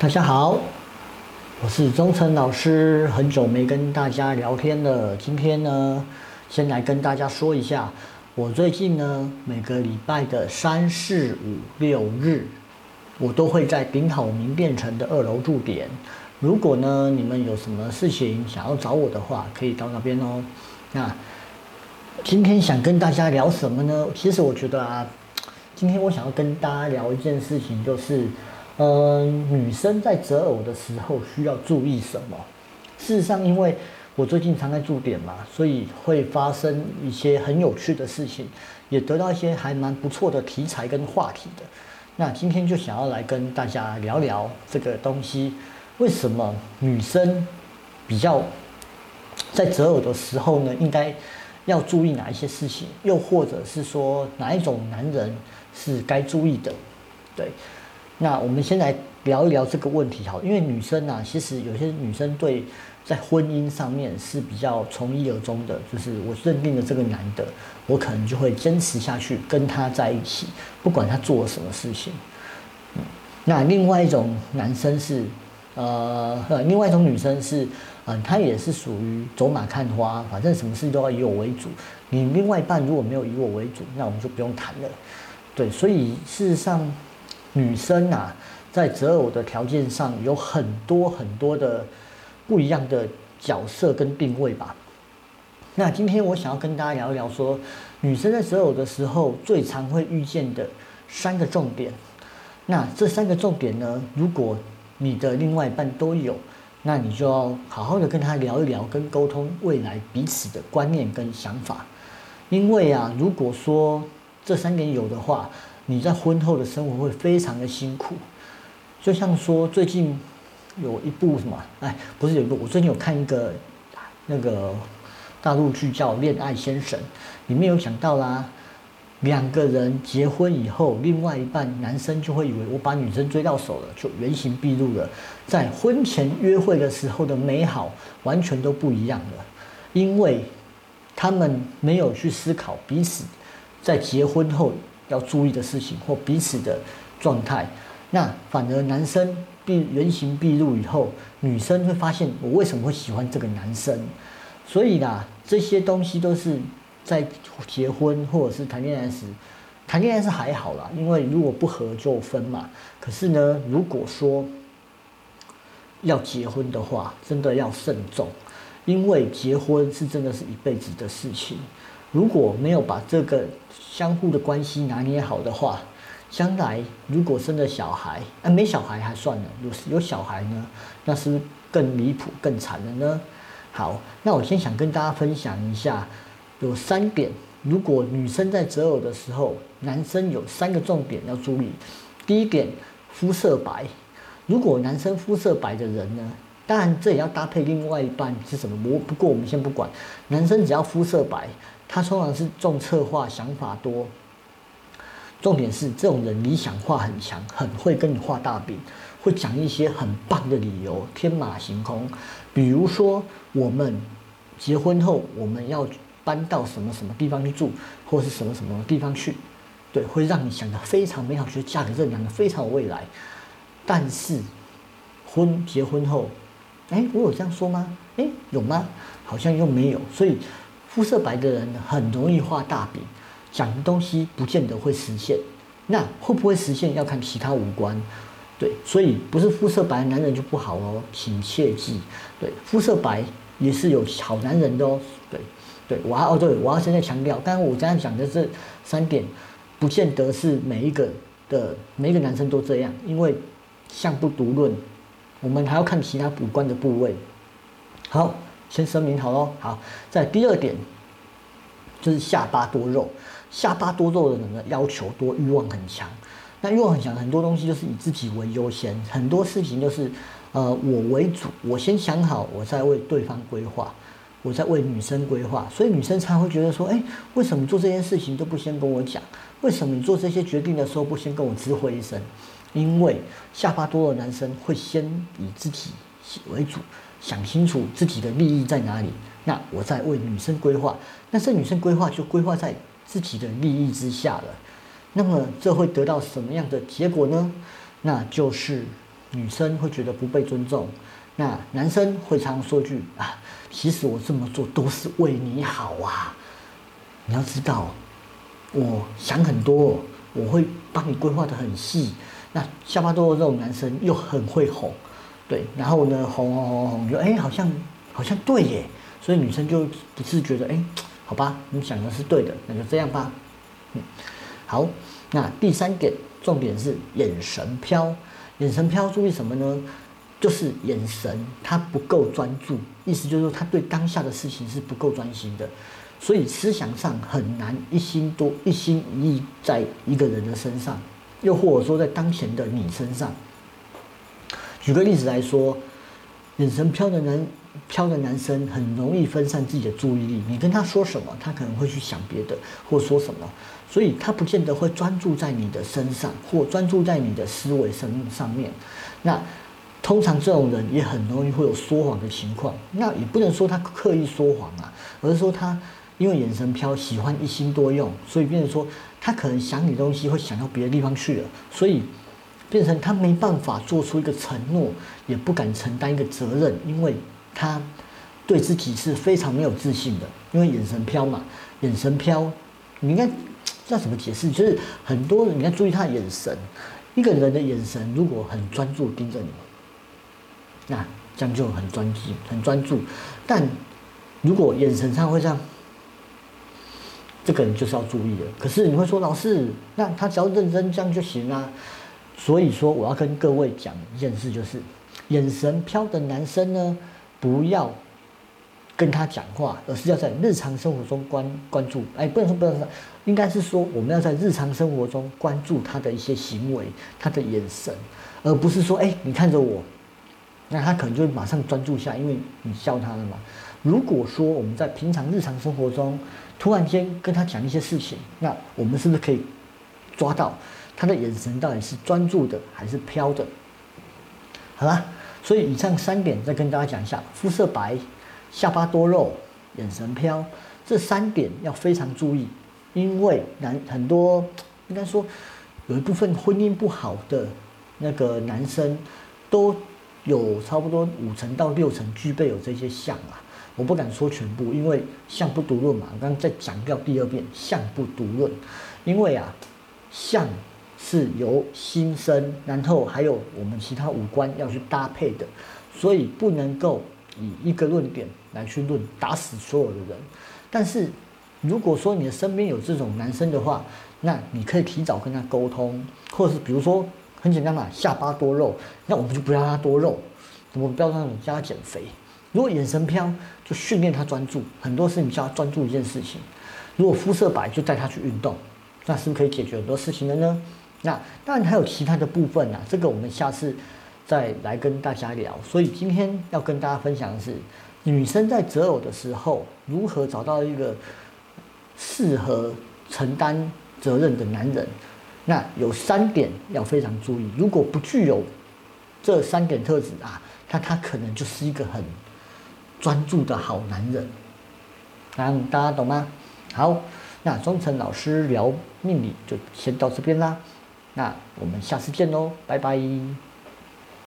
大家好，我是钟诚老师，很久没跟大家聊天了。今天呢，先来跟大家说一下，我最近呢每个礼拜的三四五六日，我都会在顶好名店城的二楼驻点。如果呢你们有什么事情想要找我的话，可以到那边哦。那今天想跟大家聊什么呢？其实我觉得啊，今天我想要跟大家聊一件事情，就是。嗯，女生在择偶的时候需要注意什么？事实上，因为我最近常在驻点嘛，所以会发生一些很有趣的事情，也得到一些还蛮不错的题材跟话题的。那今天就想要来跟大家聊聊这个东西，为什么女生比较在择偶的时候呢，应该要注意哪一些事情？又或者是说哪一种男人是该注意的？对。那我们先来聊一聊这个问题好，因为女生啊，其实有些女生对在婚姻上面是比较从一而终的，就是我认定了这个男的，我可能就会坚持下去跟他在一起，不管他做了什么事情。嗯，那另外一种男生是，呃，另外一种女生是，嗯，她也是属于走马看花，反正什么事都要以我为主。你另外一半如果没有以我为主，那我们就不用谈了。对，所以事实上。女生啊，在择偶的条件上有很多很多的不一样的角色跟定位吧。那今天我想要跟大家聊一聊，说女生在择偶的时候最常会遇见的三个重点。那这三个重点呢，如果你的另外一半都有，那你就要好好的跟他聊一聊，跟沟通未来彼此的观念跟想法。因为啊，如果说这三点有的话，你在婚后的生活会非常的辛苦，就像说最近有一部什么，哎，不是有一部，我最近有看一个那个大陆剧叫《恋爱先生》，里面有讲到啦，两个人结婚以后，另外一半男生就会以为我把女生追到手了，就原形毕露了，在婚前约会的时候的美好完全都不一样了，因为他们没有去思考彼此在结婚后。要注意的事情或彼此的状态，那反而男生毕原形毕露以后，女生会发现我为什么会喜欢这个男生，所以啦，这些东西都是在结婚或者是谈恋爱时，谈恋爱是还好啦，因为如果不合就分嘛。可是呢，如果说要结婚的话，真的要慎重，因为结婚是真的是一辈子的事情。如果没有把这个相互的关系拿捏好的话，将来如果生了小孩，啊，没小孩还算了，有有小孩呢，那是更离谱、更惨了呢。好，那我先想跟大家分享一下，有三点，如果女生在择偶的时候，男生有三个重点要注意。第一点，肤色白。如果男生肤色白的人呢，当然这也要搭配另外一半是什么。我不过我们先不管，男生只要肤色白。他通常是重策划，想法多。重点是这种人理想化很强，很会跟你画大饼，会讲一些很棒的理由，天马行空。比如说，我们结婚后我们要搬到什么什么地方去住，或是什么什么地方去，对，会让你想的非常美好，觉得嫁给这个男的非常有未来。但是婚结婚后，哎，我有这样说吗？哎，有吗？好像又没有，所以。肤色白的人很容易画大饼，讲的东西不见得会实现。那会不会实现要看其他五官，对，所以不是肤色白的男人就不好哦，请切记。对，肤色白也是有好男人的哦。对，对我要哦，对我要现在强调，刚刚我这样讲的这三点，不见得是每一个的每一个男生都这样，因为相不独论，我们还要看其他五官的部位。好。先声明好喽，好，在第二点就是下巴多肉，下巴多肉的人呢要求多，欲望很强。那欲望很强，很多东西就是以自己为优先，很多事情就是呃我为主，我先想好，我再为对方规划，我在为女生规划。所以女生才会觉得说，哎，为什么做这件事情都不先跟我讲？为什么你做这些决定的时候不先跟我知会一声？因为下巴多的男生会先以自己为主。想清楚自己的利益在哪里，那我在为女生规划，那这女生规划就规划在自己的利益之下了。那么这会得到什么样的结果呢？那就是女生会觉得不被尊重，那男生会常说句啊，其实我这么做都是为你好啊。你要知道，我想很多，我会帮你规划的很细。那下巴多的这种男生又很会哄，对，然后呢，哄哄哄哄，就哎，好像好像对耶，所以女生就不是觉得哎，好吧，你想的是对的，那就这样吧。嗯，好，那第三点重点是眼神飘，眼神飘注意什么呢？就是眼神他不够专注，意思就是说他对当下的事情是不够专心的，所以思想上很难一心多一心一意在一个人的身上。又或者说，在当前的你身上，举个例子来说，眼神飘的男飘的男生很容易分散自己的注意力。你跟他说什么，他可能会去想别的，或说什么，所以他不见得会专注在你的身上，或专注在你的思维身上面。那通常这种人也很容易会有说谎的情况。那也不能说他刻意说谎啊，而是说他。因为眼神飘，喜欢一心多用，所以变成说他可能想你东西会想到别的地方去了，所以变成他没办法做出一个承诺，也不敢承担一个责任，因为他对自己是非常没有自信的。因为眼神飘嘛，眼神飘，你应该要怎么解释？就是很多人你要注意他的眼神，一个人的眼神如果很专注盯着你们，那这样就很专注，很专注。但如果眼神上会这样。这个人就是要注意的。可是你会说，老师，那他只要认真这样就行啊？所以说，我要跟各位讲一件事，就是眼神飘的男生呢，不要跟他讲话，而是要在日常生活中关关注。哎，不能说不能说，应该是说我们要在日常生活中关注他的一些行为，他的眼神，而不是说，哎，你看着我，那他可能就会马上专注下，因为你笑他了嘛。如果说我们在平常日常生活中，突然间跟他讲一些事情，那我们是不是可以抓到他的眼神到底是专注的还是飘的？好啦，所以以上三点再跟大家讲一下：肤色白、下巴多肉、眼神飘，这三点要非常注意，因为男很多应该说有一部分婚姻不好的那个男生，都有差不多五成到六成具备有这些相啊。我不敢说全部，因为相不独论嘛。我刚刚再强调第二遍，相不独论，因为啊，相是由心生，然后还有。我们其他五官要去搭配的，所以不能够以一个论点来去论打死所有的人。但是如果说你的身边有这种男生的话，那你可以提早跟他沟通，或者是比如说很简单嘛，下巴多肉，那我们就不要让他多肉，我们不要让他加减肥。如果眼神飘，就训练他专注，很多事情叫他专注一件事情。如果肤色白，就带他去运动，那是不是可以解决很多事情的呢？那当然还有其他的部分啊，这个我们下次再来跟大家聊。所以今天要跟大家分享的是，女生在择偶的时候，如何找到一个适合承担责任的男人。那有三点要非常注意，如果不具有这三点特质啊，那他可能就是一个很。专注的好男人，那大家懂吗？好，那忠诚老师聊命理就先到这边啦，那我们下次见喽，拜拜。